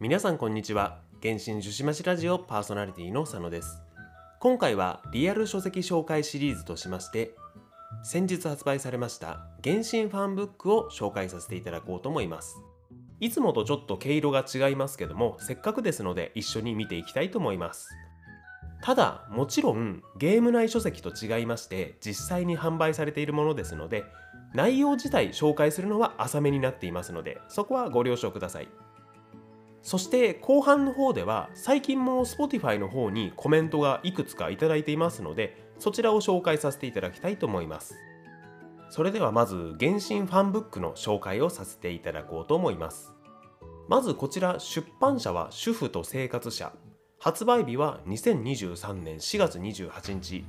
皆さんこんにちは。原神樹脂町ラジオパーソナリティの佐野です。今回はリアル書籍紹介シリーズとしまして先日発売されました原神ファンブックを紹介させていただこうと思います。いつもとちょっと毛色が違いますけどもせっかくですので一緒に見ていきたいと思います。ただもちろんゲーム内書籍と違いまして実際に販売されているものですので内容自体紹介するのは浅めになっていますのでそこはご了承ください。そして後半の方では最近も Spotify の方にコメントがいくつかいいていますのでそちらを紹介させていただきたいと思います。それではまず原神ファンブックの紹介をさせていただこうと思います。まずこちら出版社は主婦と生活者。発売日は2023年4月28日。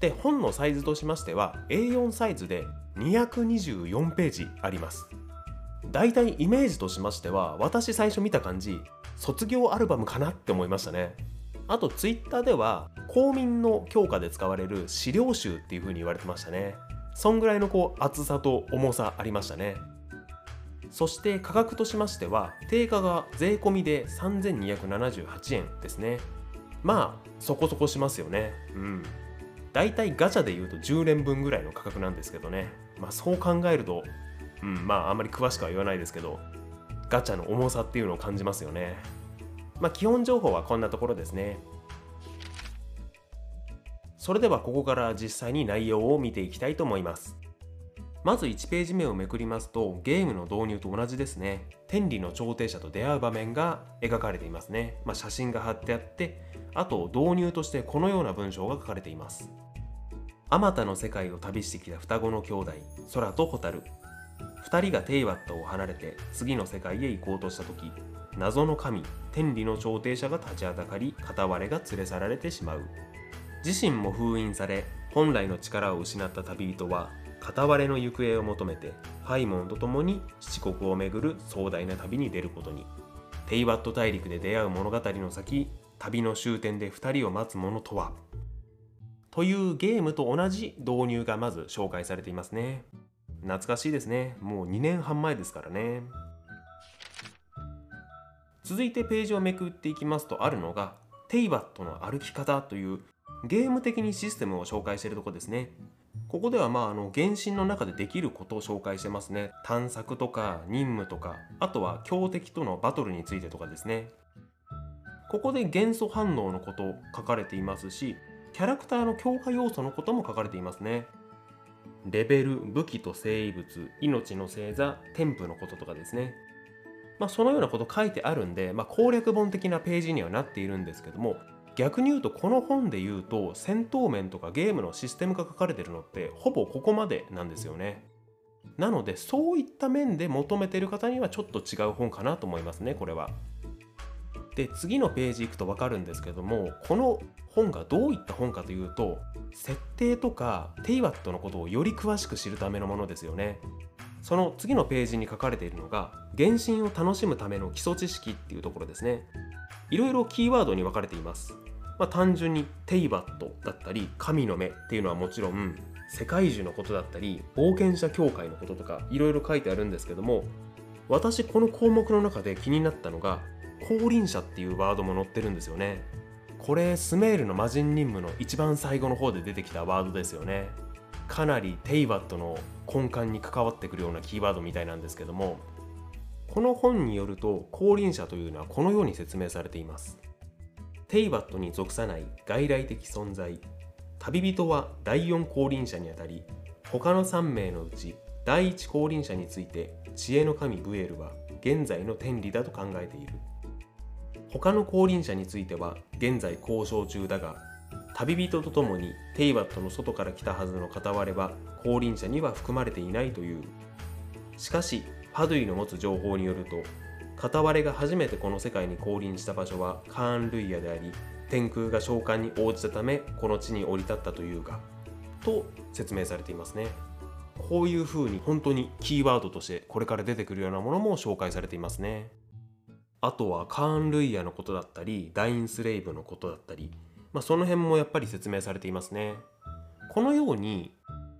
で本のサイズとしましては A4 サイズで224ページあります。大体イメージとしましては私最初見た感じ卒業アルバムかなって思いましたね。あとツイッターでは公民の教科で使われる資料集っていう風に言われてましたね。そんぐらいのこう厚さと重さありましたね。そして価格としましては定価が税込みで3278円ですね。まあそこそこしますよね。うん。だいたいガチャで言うと10年分ぐらいの価格なんですけどね。まあそう考えるとうん、まああんまり詳しくは言わないですけどガチャの重さっていうのを感じますよね。まあ基本情報はこんなところですね。それではここから実際に内容を見ていきたいと思います。まず1ページ目をめくりますとゲームの導入と同じですね。天理の調停者と出会う場面が描かれていますね、まあ、写真が貼ってあってあと導入としてこのような文章が書かれています。あまたの世界を旅してきた双子の兄弟空と蛍。2人がテイワットを離れて次の世界へ行こうとした時謎の神天理の調停者が立ちはだかり片割れが連れ去られてしまう。自身も封印され本来の力を失った旅人は片割れの行方を求めてファイモンと共に七国を巡る壮大な旅に出ることに。テイワット大陸で出会う物語の先旅の終点で2人を待つものとは。というゲームと同じ導入がまず紹介されていますね。懐かしいですね。もう2年半前ですからね。続いてページをめくっていきますとあるのがテイバットの歩き方というゲーム的にシステムを紹介しているとこですね。ここではまああの原神の中でできることを紹介してますね。探索とか任務とかあとは強敵とのバトルについてとかですね。ここで元素反応のこと書かれていますしキャラクターの強化要素のことも書かれていますね。レベル、武器と生物、命の星座、添付のこととかですね。まあ、そのようなこと書いてあるんで、まあ、攻略本的なページにはなっているんですけども、逆に言うとこの本で言うと戦闘面とかゲームのシステムが書かれてるのってほぼここまでなんですよね。なのでそういった面で求めてる方にはちょっと違う本かなと思いますねこれは。で次のページ行くと分かるんですけどもこの本がどういった本かというと設定とかテイワットのことをより詳しく知るためのものですよね。その次のページに書かれているのが原神を楽しむための基礎知識っていうところですね。いろいろキーワードに分かれています。まあ、単純にテイバットだったり神の目っていうのはもちろん世界中のことだったり冒険者協会のこととかいろいろ書いてあるんですけども私この項目の中で気になったのが降臨者っていうワードも載ってるんですよね。これスメールの魔人任務の一番最後の方で出てきたワードですよね。かなりテイバットの根幹に関わってくるようなキーワードみたいなんですけどもこの本によると降臨者というのはこのように説明されています。テイバットに属さない外来的存在旅人は第4降臨者にあたり他の3名のうち第1降臨者について知恵の神ブエルは現在の天理だと考えている。他の後輪車については現在交渉中だが旅人と共にテイバットの外から来たはずの片割れは後輪車には含まれていないという。しかしパドゥイの持つ情報によると片割れが初めてこの世界に降臨した場所はカーン・ルイヤであり天空が召喚に応じたためこの地に降り立ったというがと説明されていますね。こういうふうに本当にキーワードとしてこれから出てくるようなものも紹介されていますね。あとはカーン・ルイヤのことだったりダインスレイブのことだったり、まあ、その辺もやっぱり説明されていますね。このように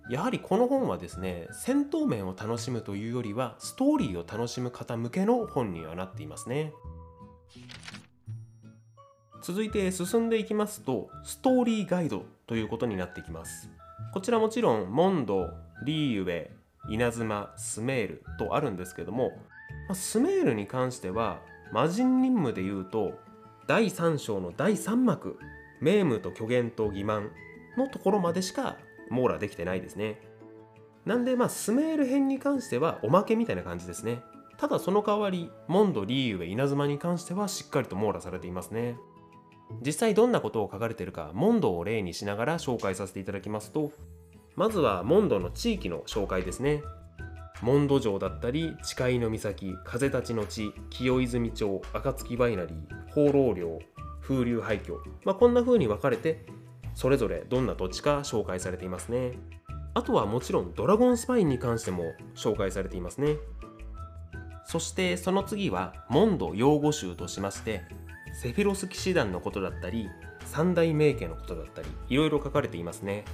やはりこの本はですね戦闘面を楽しむというよりはストーリーを楽しむ方向けの本にはなっていますね。続いて進んでいきますとストーリーガイドということになってきます。こちらもちろんモンド、リーウェイ、稲妻、スメールとあるんですけどもスメールに関しては魔人任務でいうと第3章の第3幕名夢と虚言と欺瞞のところまでしか網羅できてないですね。なんでまあスメール編に関してはおまけみたいな感じですね。ただその代わりモンドリーウェ稲妻に関してはしっかりと網羅されていますね。実際どんなことを書かれてるかモンドを例にしながら紹介させていただきますとまずはモンドの地域の紹介ですね。モンド城だったり誓いの岬風立ちの地清泉町暁ワイナリー放浪寮風流廃墟、まあ、こんな風に分かれてそれぞれどんな土地か紹介されていますね。あとはもちろんドラゴンスパインに関しても紹介されていますね。そしてその次はモンド用語集としましてセフィロス騎士団のことだったり三大名家のことだったりいろいろ書かれていますね。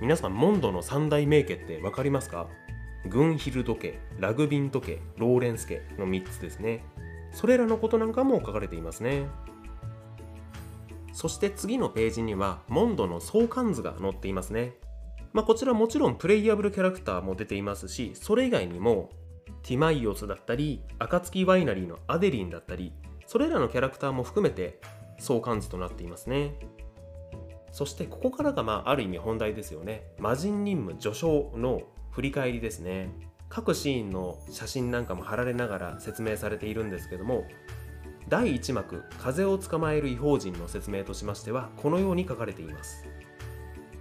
皆さんモンドの三大名家って分かりますか？グンヒルド家、ラグビント家、ローレンス家の3つですね。それらのことなんかも書かれていますね。そして次のページには、モンドの相関図が載っていますね。まあ、こちらもちろんプレイヤブルキャラクターも出ていますし、それ以外にも、ティマイオスだったり、暁ワイナリーのアデリンだったり、それらのキャラクターも含めて相関図となっていますね。そしてここからがまあある意味本題ですよね。魔人任務序章の振り返りですね。各シーンの写真なんかも貼られながら説明されているんですけども第1幕「風を捕まえる異邦人」の説明としましてはこのように書かれています。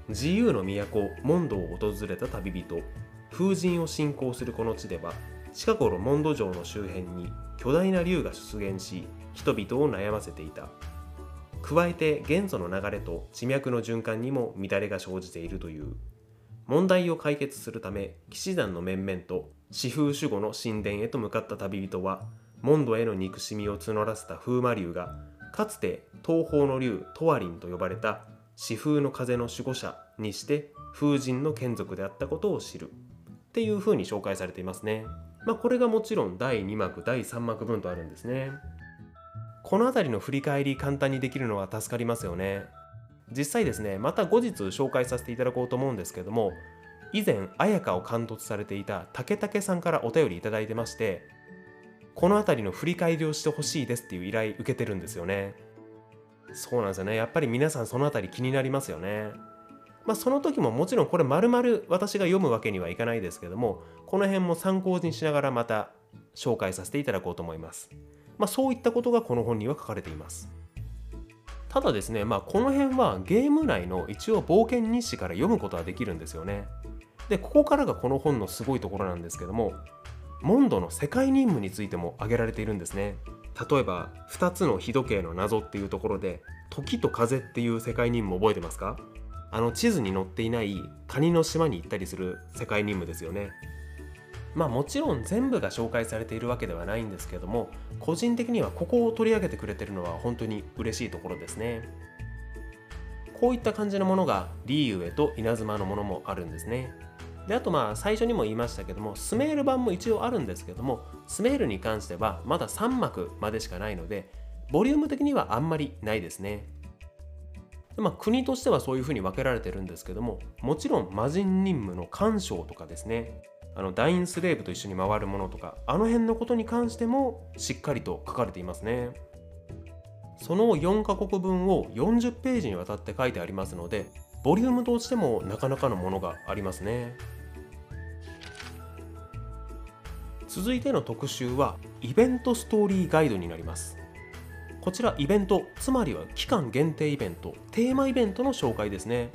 自由の都モンドを訪れた旅人風神を信仰するこの地では近頃モンド城の周辺に巨大な竜が出現し人々を悩ませていた。加えて元素の流れと地脈の循環にも乱れが生じているという。問題を解決するため騎士団の面々と四風守護の神殿へと向かった旅人はモンドへの憎しみを募らせた風魔竜がかつて東方の竜トワリンと呼ばれた四風の風の守護者にして風神の眷属であったことを知るっていう風に紹介されていますね。まあこれがもちろん第2幕第3幕分とあるんですね。この辺りの振り返り簡単にできるのは助かりますよね。実際ですねまた後日紹介させていただこうと思うんですけども以前綾香を監督されていた竹武さんからお便り頂いてましてこの辺りの振り返りをしてほしいですっていう依頼受けてるんですよね。そうなんですよね。やっぱり皆さんその辺り気になりますよね。まあその時ももちろんこれ丸々私が読むわけにはいかないですけどもこの辺も参考にしながらまた紹介させていただこうと思います。まあそういったことがこの本には書かれています。ただですね、まあ、この辺はゲーム内の一応冒険日誌から読むことはできるんですよね。で、ここからがこの本のすごいところなんですけども、モンドの世界任務についても挙げられているんですね。例えば、2つの日時計の謎っていうところで、時と風っていう世界任務覚えてますか？あの地図に載っていないカニの島に行ったりする世界任務ですよね。まあもちろん全部が紹介されているわけではないんですけども個人的にはここを取り上げてくれてるのは本当に嬉しいところですね。こういった感じのものがリーウェと稲妻のものもあるんですね。であとまあ最初にも言いましたけどもスメール版も一応あるんですけどもスメールに関してはまだ3幕までしかないのでボリューム的にはあんまりないですね。まあ、国としてはそういうふうに分けられてるんですけどももちろん魔人任務の干渉とかですね。あのダインスレーブと一緒に回るものとかあの辺のことに関してもしっかりと書かれていますね。その4カ国分を40ページにわたって書いてありますのでボリュームとしてもなかなかのものがありますね。続いての特集はイベントストーリーガイドになります。こちらイベントつまりは期間限定イベントテーマイベントの紹介ですね。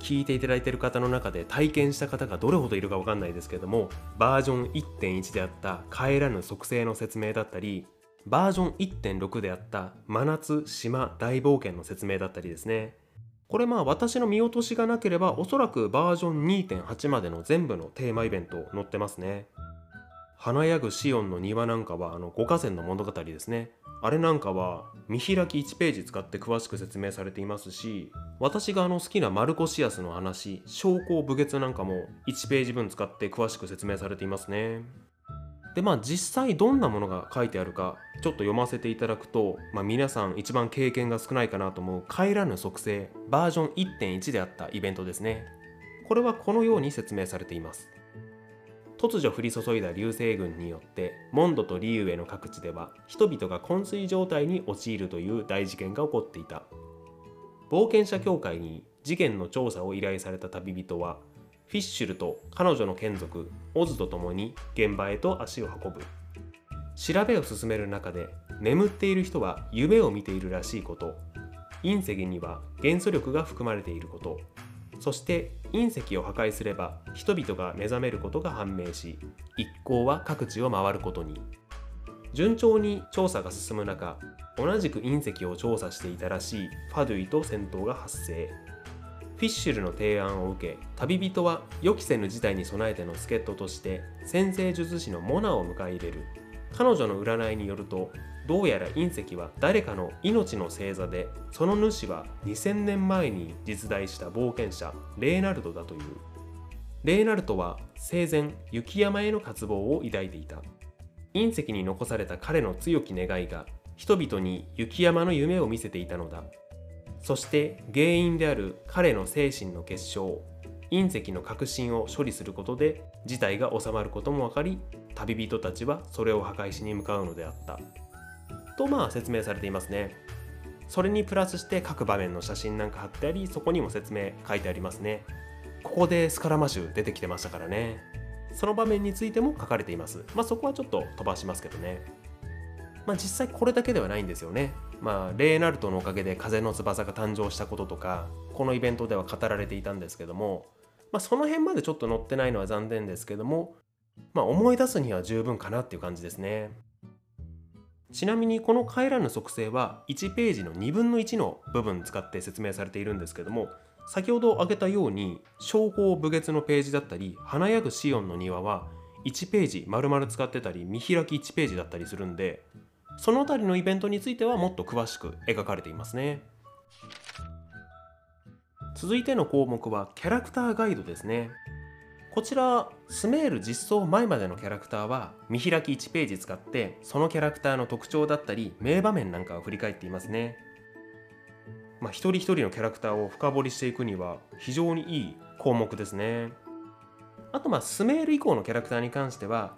聞いていただいている方の中で体験した方がどれほどいるか分かんないですけどもバージョン1.1であった帰らぬ属性の説明だったりバージョン1.6であった真夏島大冒険の説明だったりですね。これまあ私の見落としがなければおそらくバージョン2.8までの全部のテーマイベント載ってますね。華やぐシオンの庭なんかはあの五河川の物語ですね。あれなんかは見開き1ページ使って詳しく説明されていますし私があの好きなマルコシアスの話証拠武月なんかも1ページ分使って詳しく説明されていますね。でまあ実際どんなものが書いてあるかちょっと読ませていただくと、まあ、皆さん一番経験が少ないかなと思う帰らぬ属性バージョン1.1であったイベントですね。これはこのように説明されています。突如降り注いだ流星群によってモンドとリーウェの各地では人々が昏睡状態に陥るという大事件が起こっていた。冒険者協会に事件の調査を依頼された旅人はフィッシュルと彼女の眷属オズと共に現場へと足を運ぶ。調べを進める中で眠っている人は夢を見ているらしいこと。隕石には元素力が含まれていること。そして隕石を破壊すれば人々が目覚めることが判明し一行は各地を回ることに。順調に調査が進む中同じく隕石を調査していたらしいファドゥイと戦闘が発生。フィッシュルの提案を受け旅人は予期せぬ事態に備えての助っ人として先生術師のモナを迎え入れる。彼女の占いによるとどうやら隕石は誰かの命の星座でその主は2000年前に実在した冒険者レーナルドだという。レーナルドは生前雪山への渇望を抱いていた。隕石に残された彼の強き願いが人々に雪山の夢を見せていたのだ。そして原因である彼の精神の結晶隕石の核心を処理することで事態が収まることも分かり旅人たちはそれを破壊しに向かうのであった。とまあ説明されていますね。それにプラスして各場面の写真なんか貼ってありそこにも説明書いてありますね。ここでスカラマシュ出てきてましたからね。その場面についても書かれています。まあそこはちょっと飛ばしますけどね。まあ実際これだけではないんですよね。まあ、レーナルトのおかげで風の翼が誕生したこととかこのイベントでは語られていたんですけども、まあ、その辺までちょっと載ってないのは残念ですけども、まあ、思い出すには十分かなっていう感じですね。ちなみにこの帰らぬ属性は1ページの2分の1の部分使って説明されているんですけども先ほど挙げたように商法武月のページだったり華やぐシオンの庭は1ページ丸々使ってたり見開き1ページだったりするんでその辺りのイベントについてはもっと詳しく描かれていますね。続いての項目はキャラクターガイドですね。こちらスメール実装前までのキャラクターは見開き1ページ使ってそのキャラクターの特徴だったり名場面なんかを振り返っていますねまあ、一人一人のキャラクターを深掘りしていくには非常にいい項目ですねあとまあスメール以降のキャラクターに関しては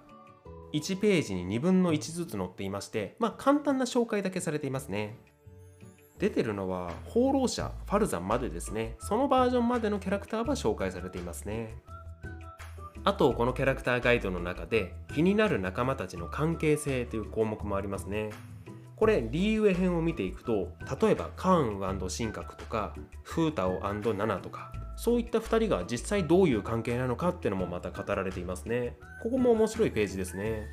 1ページに2分の1ずつ載っていまして、まあ、簡単な紹介だけされていますね。出てるのは放浪者ファルザンまでですね。そのバージョンまでのキャラクターは紹介されていますね。あとこのキャラクターガイドの中で気になる仲間たちの関係性という項目もありますね。これリーウェ編を見ていくと例えばカーン神格とかフータオナナとかそういった2人が実際どういう関係なのかっていうのもまた語られていますね。ここも面白いページですね。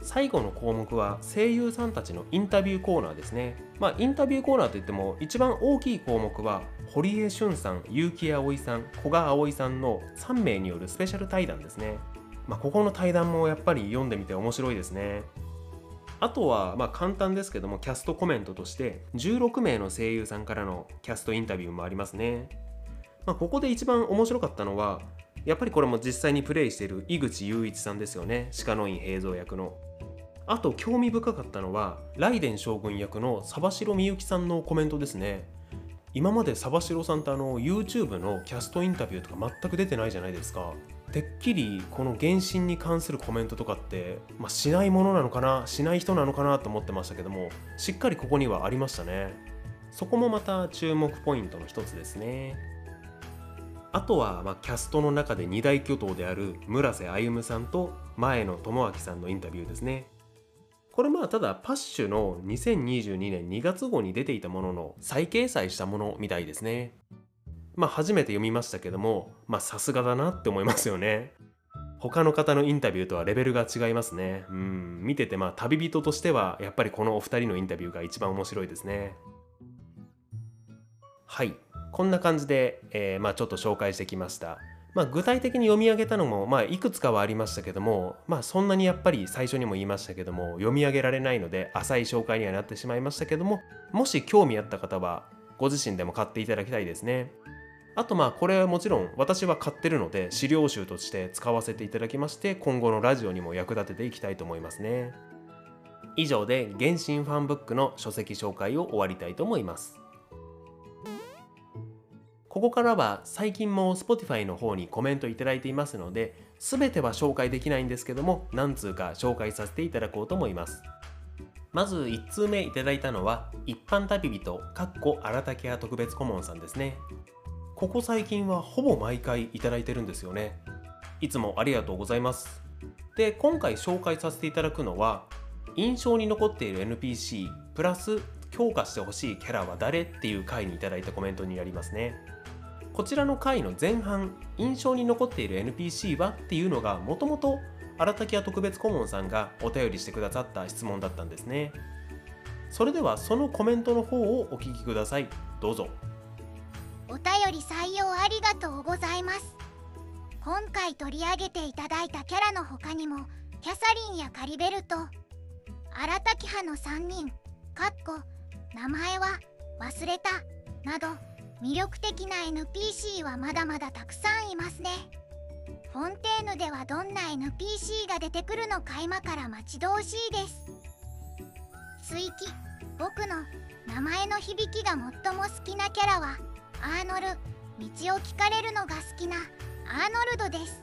最後の項目は声優さんたちのインタビューコーナーですね。まあインタビューコーナーといっても一番大きい項目は堀江俊さん結城葵さん古賀葵さんの3名によるスペシャル対談ですねまあここの対談もやっぱり読んでみて面白いですねあとはまあ簡単ですけどもキャストコメントとして16名の声優さんからのキャストインタビューもありますね。まあ、ここで一番面白かったのはやっぱりこれも実際にプレイしている井口雄一さんですよね鹿の院平蔵役の。あと興味深かったのはライデン将軍役のサバシロみゆきさんのコメントですね。今までサバシロさんってあの YouTube のキャストインタビューとか全く出てないじゃないですか。てっきりこの原神に関するコメントとかって、まあ、しないものなのかなしない人なのかなと思ってましたけどもしっかりここにはありましたねそこもまた注目ポイントの一つですねあとは、まあ、キャストの中で二大巨頭である村瀬歩さんと前野智明さんのインタビューですねこれまあただパッシュの2022年2月号に出ていたものの再掲載したものみたいですねまあ初めて読みましたけども、まあさすがだなって思いますよね。他の方のインタビューとはレベルが違いますね。うん、見ててまあ旅人としてはやっぱりこのお二人のインタビューが一番面白いですね。はい、こんな感じで、えー、まあちょっと紹介してきました。まあ、具体的に読み上げたのも、まあ、いくつかはありましたけども、まあ、そんなにやっぱり最初にも言いましたけども読み上げられないので浅い紹介にはなってしまいましたけどももし興味あった方はご自身でも買っていただきたいですね。あとまあこれはもちろん私は買ってるので資料集として使わせていただきまして今後のラジオにも役立てていきたいと思いますね以上で原神ファンブックの書籍紹介を終わりたいと思いますここからは最近も Spotify の方にコメントいただいていますので全ては紹介できないんですけども何通か紹介させていただこうと思います。まず1通目いただいたのは一般旅人かっこ荒竹屋特別顧問さんですね。ここ最近はほぼ毎回いただいてるんですよね。いつもありがとうございます。で今回紹介させていただくのは印象に残っている NPC プラス強化してほしいキャラは誰っていう回にいただいたコメントになりますね。こちらの回の前半印象に残っている NPC はっていうのがもともと荒滝屋特別顧問さんがお便りしてくださった質問だったんですね。それではそのコメントの方をお聞きください。どうぞ。お便り採用ありがとうございます。今回取り上げていただいたキャラの他にもキャサリンやカリベルト荒滝派の3人かっこ名前は忘れたなど魅力的な NPC はまだまだたくさんいますね。フォンテーヌではどんな NPC が出てくるのか今から待ち遠しいです。追記僕の名前の響きが最も好きなキャラはアーノル。道を聞かれるのが好きなアーノルドです。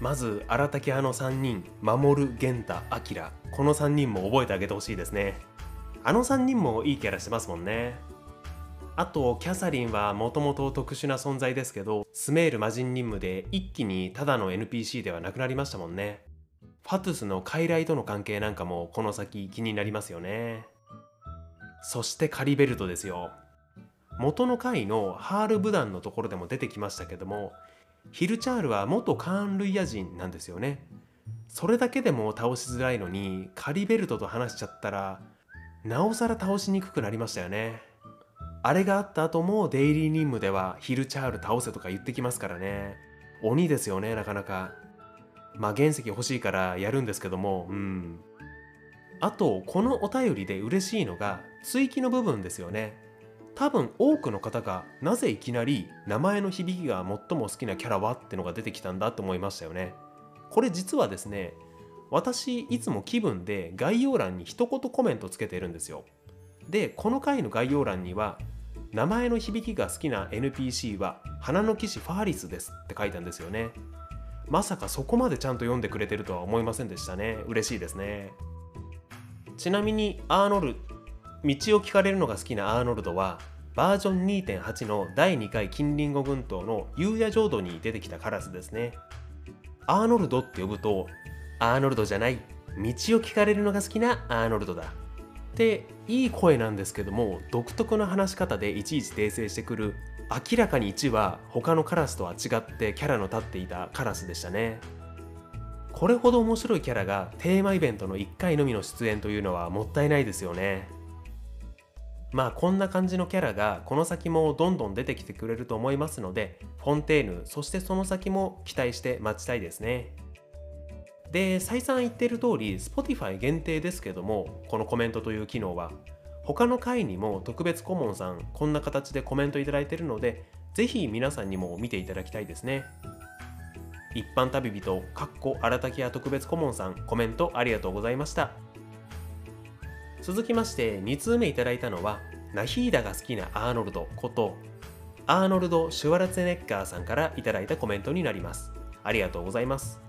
まず荒竹派の3人守源太明この3人も覚えてあげてほしいですね。あの3人もいいキャラしてますもんね。あとキャサリンはもともと特殊な存在ですけどスメール魔人任務で一気にただの NPC ではなくなりましたもんね。ファトゥスの傀儡との関係なんかもこの先気になりますよね。そしてカリベルトですよ。元の回のハール・ブダンのところでも出てきましたけどもヒルチャールは元カーン・ルイヤ人なんですよね。それだけでも倒しづらいのにカリベルトと話しちゃったらなおさら倒しにくくなりましたよね。あれがあった後もデイリー任務ではヒルチャール倒せとか言ってきますからね。鬼ですよねなかなか。まあ原石欲しいからやるんですけどもうん。あとこのお便りで嬉しいのが追記の部分ですよね。多分多くの方がなぜいきなり名前の響きが最も好きなキャラはってのが出てきたんだと思いましたよね。これ実はですね私いつも気分で概要欄に一言コメントつけてるんですよ。でこの回の概要欄には名前の響きが好きな NPC は花の騎士ファーリスですって書いたんですよね。まさかそこまでちゃんと読んでくれてるとは思いませんでしたね。嬉しいですね。ちなみにアーノル道を聞かれるのが好きなアーノルドはバージョン2.8の第2回近隣語群島の夕夜浄土に出てきたカラスですね。アーノルドって呼ぶとアーノルドじゃない道を聞かれるのが好きなアーノルドだ。っていい声なんですけども独特な話し方でいちいち訂正してくる明らかに1は他のカラスとは違ってキャラの立っていたカラスでしたね。これほど面白いキャラがテーマイベントの1回のみの出演というのはもったいないですよね。まあこんな感じのキャラがこの先もどんどん出てきてくれると思いますのでフォンテーヌそしてその先も期待して待ちたいですね。で再三言ってる通り Spotify 限定ですけどもこのコメントという機能は他の回にも特別顧問さんこんな形でコメントいただいてるのでぜひ皆さんにも見ていただきたいですね。一般旅人かっこ荒滝屋特別顧問さんコメントありがとうございました。続きまして2通目いただいたのはナヒーダが好きなアーノルドことアーノルド・シュワルツェネッガーさんからいただいたコメントになります。ありがとうございます。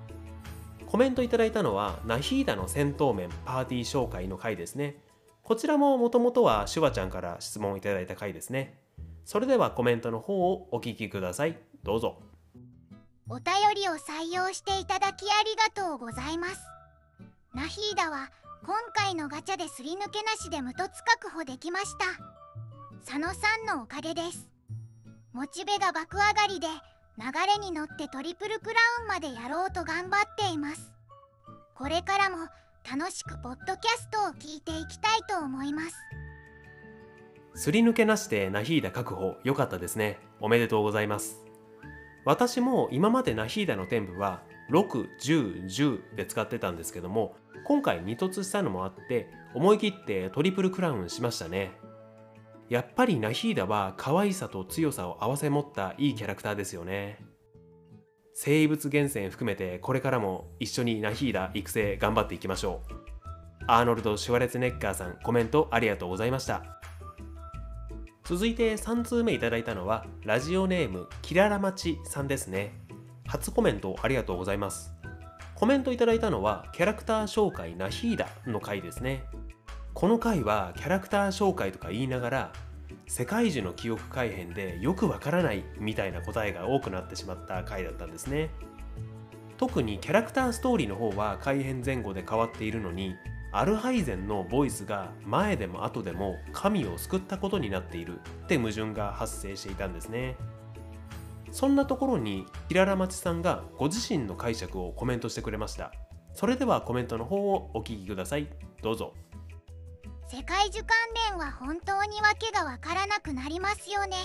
コメントいただいたのはナヒーダの戦闘面パーティー紹介の回ですね。こちらももともとはシュワちゃんから質問いただいた回ですね。それではコメントの方をお聞きください。どうぞ。お便りを採用していただきありがとうございます。ナヒーダは今回のガチャですり抜けなしで無凸確保できました。佐野さんのおかげです。モチベが爆上がりで流れに乗ってトリプルクラウンまでやろうと頑張っています。これからも楽しくポッドキャストを聞いていきたいと思います。すり抜けなしでナヒーダ確保良かったですね。おめでとうございます。私も今までナヒーダの天部は61010で使ってたんですけども今回2突したのもあって思い切ってトリプルクラウンしましたね。やっぱりナヒーダは可愛さと強さを併せ持ったいいキャラクターですよね。生物厳選含めてこれからも一緒にナヒーダ育成頑張っていきましょう。アーノルド・シュワレツネッガーさんコメントありがとうございました。続いて3通目いただいたのはラジオネームキララマチさんですね。初コメントありがとうございます。コメントいただいたのはキャラクター紹介ナヒーダの回ですね。この回はキャラクター紹介とか言いながら世界樹の記憶改変でよくわからないみたいな答えが多くなってしまった回だったんですね。特にキャラクターストーリーの方は改変前後で変わっているのにアルハイゼンのボイスが前でも後でも神を救ったことになっているって矛盾が発生していたんですね。そんなところにキララマチさんがご自身の解釈をコメントしてくれました。それではコメントの方をお聞きください。どうぞ。世界樹関連は本当に訳がわからなくなりますよね。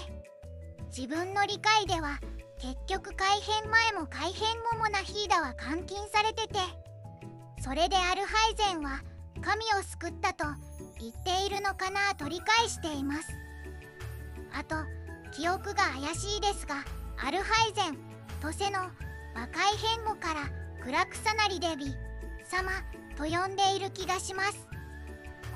自分の理解では結局改変前も改変後もナヒーダは監禁されててそれでアルハイゼンは神を救ったと言っているのかなと理解しています。あと記憶が怪しいですがアルハイゼントセの和解変後からクラクサナリデビ様と呼んでいる気がします。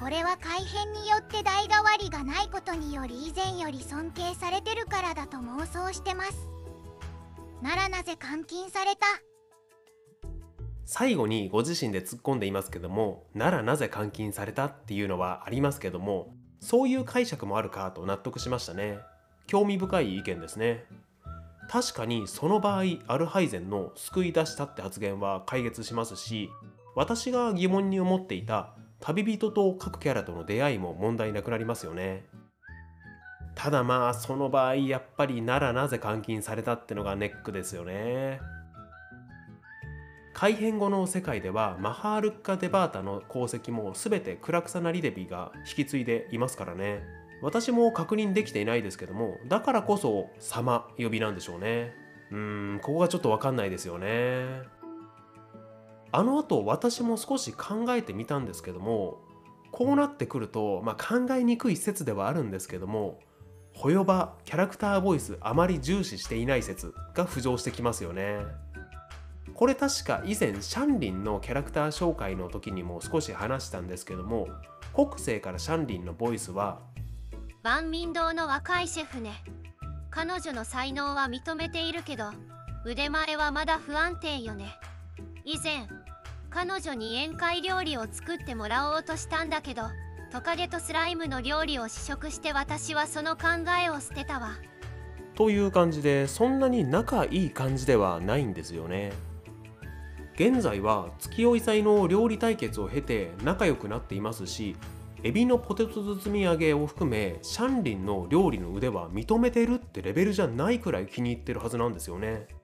これは改変によって代替わりがないことにより以前より尊敬されてるからだと妄想してます。ならなぜ監禁された？最後にご自身で突っ込んでいますけどもならなぜ監禁されたっていうのはありますけどもそういう解釈もあるかと納得しましたね。興味深い意見ですね。確かにその場合アルハイゼンの救い出したって発言は解決しますし私が疑問に思っていた旅人と各キャラとの出会いも問題なくなりますよね。ただまあその場合やっぱりならなぜ監禁されたってのがネックですよね。改変後の世界ではマハールッカ・デバータの功績も全てクラクサナ・リデビが引き継いでいますからね。私も確認できていないですけどもだからこそ様呼びなんでしょうね。うーんここがちょっと分かんないですよね。あの後私も少し考えてみたんですけどもこうなってくると、まあ、考えにくい説ではあるんですけどもホヨバキャラクターボイスあまり重視していない説が浮上してきますよね。これ確か以前シャンリンのキャラクター紹介の時にも少し話したんですけども国政からシャンリンのボイスは万民堂の若いシェフね。彼女の才能は認めているけど腕前はまだ不安定よね。以前彼女に宴会料理を作ってもらおうとしたんだけどトカゲとスライムの料理を試食して私はその考えを捨てたわ。という感じでそんなに仲いい感じではないんですよね。現在は月追い祭の料理対決を経て仲良くなっていますしエビのポテト包み揚げを含めシャンリンの料理の腕は認めてるってレベルじゃないくらい気に入ってるはずなんですよね。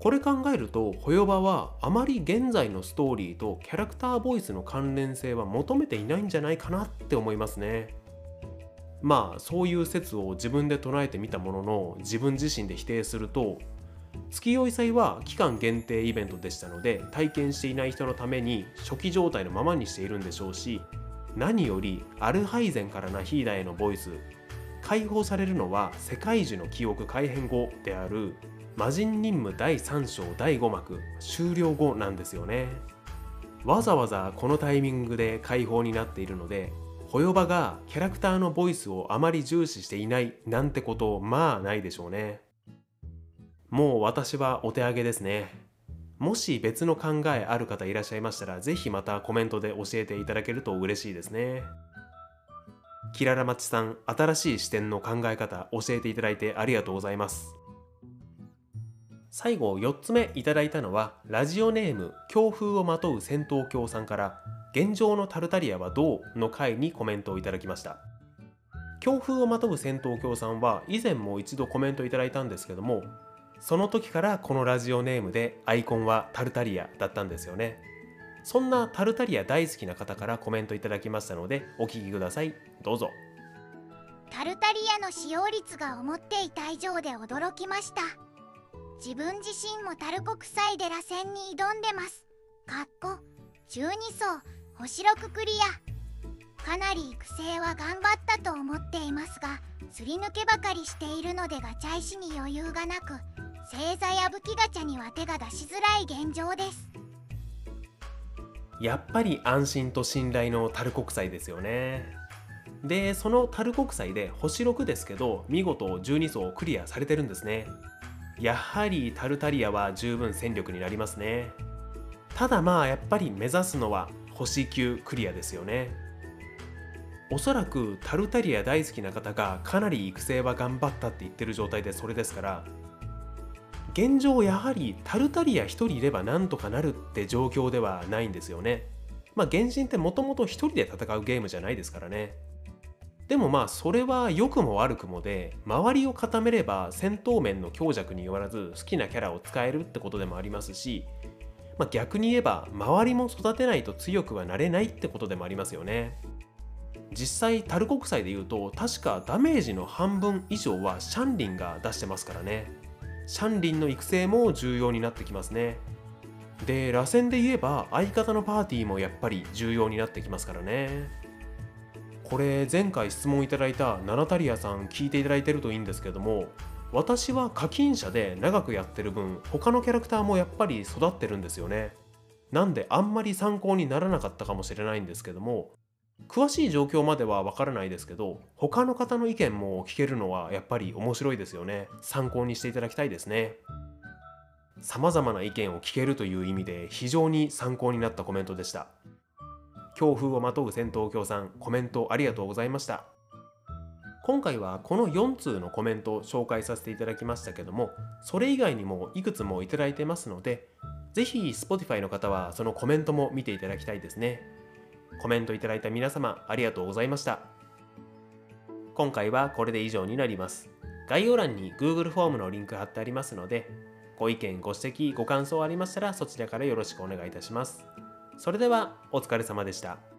これ考えるとホヨバはあまり現在のストーリーとキャラクターボイスの関連性は求めていないんじゃないかなって思いますね。まあそういう説を自分で唱えてみたものの自分自身で否定すると月酔い祭は期間限定イベントでしたので体験していない人のために初期状態のままにしているんでしょうし何よりアルハイゼンからナヒーダへのボイス解放されるのは世界樹の記憶改変後である。魔人任務第3章第5幕終了後なんですよね。わざわざこのタイミングで解放になっているのでホヨバがキャラクターのボイスをあまり重視していないなんてことまあないでしょうね。もう私はお手上げですね。もし別の考えある方いらっしゃいましたら是非またコメントで教えていただけると嬉しいですね。キララマチさん新しい視点の考え方教えていただいてありがとうございます。最後4つ目いただいたのはラジオネーム強風をまとう戦闘狂さんから現状のタルタリアはどうの回にコメントをいただきました。強風をまとう戦闘狂さんは以前も一度コメントいただいたんですけどもその時からこのラジオネームでアイコンはタルタリアだったんですよね。そんなタルタリア大好きな方からコメントいただきましたのでお聞きください。どうぞ。タルタリアの使用率が思っていた以上で驚きました。自分自身もタル国際で螺旋に挑んでます。かっこ12層星6クリア。かなり育成は頑張ったと思っていますがすり抜けばかりしているのでガチャ石に余裕がなく星座や武器ガチャには手が出しづらい現状です。やっぱり安心と信頼のタル国際ですよね。でそのタル国際で星6ですけど見事12層をクリアされてるんですね。やはりタルタリアは十分戦力になりますね。ただまあやっぱり目指すのは星9クリアですよね。おそらくタルタリア大好きな方がかなり育成は頑張ったって言ってる状態でそれですから現状やはりタルタリア1人いればなんとかなるって状況ではないんですよね。まあ原神ってもともと1人で戦うゲームじゃないですからね。でもまあそれは良くも悪くもで周りを固めれば戦闘面の強弱によらず好きなキャラを使えるってことでもありますし、まあ、逆に言えば周りも育てないと強くはなれないってことでもありますよね。実際タル国際で言うと確かダメージの半分以上はシャンリンが出してますからね。シャンリンの育成も重要になってきますね。で螺旋で言えば相方のパーティーもやっぱり重要になってきますからね。これ前回質問いただいたナナタリアさん聞いていただいてるといいんですけども私は課金者で長くやってる分他のキャラクターもやっぱり育ってるんですよね。なんであんまり参考にならなかったかもしれないんですけども詳しい状況まではわからないですけど他の方の意見も聞けるのはやっぱり面白いですよね。参考にしていただきたいですね。様々な意見を聞けるという意味で非常に参考になったコメントでした。強風をまとう戦闘狂さんコメントありがとうございました。今回はこの4通のコメントを紹介させていただきましたけどもそれ以外にもいくつもいただいてますのでぜひ Spotify の方はそのコメントも見ていただきたいですね。コメントいただいた皆様ありがとうございました。今回はこれで以上になります。概要欄に Google フォームのリンク貼ってありますのでご意見ご指摘ご感想ありましたらそちらからよろしくお願いいたします。それではお疲れ様でした。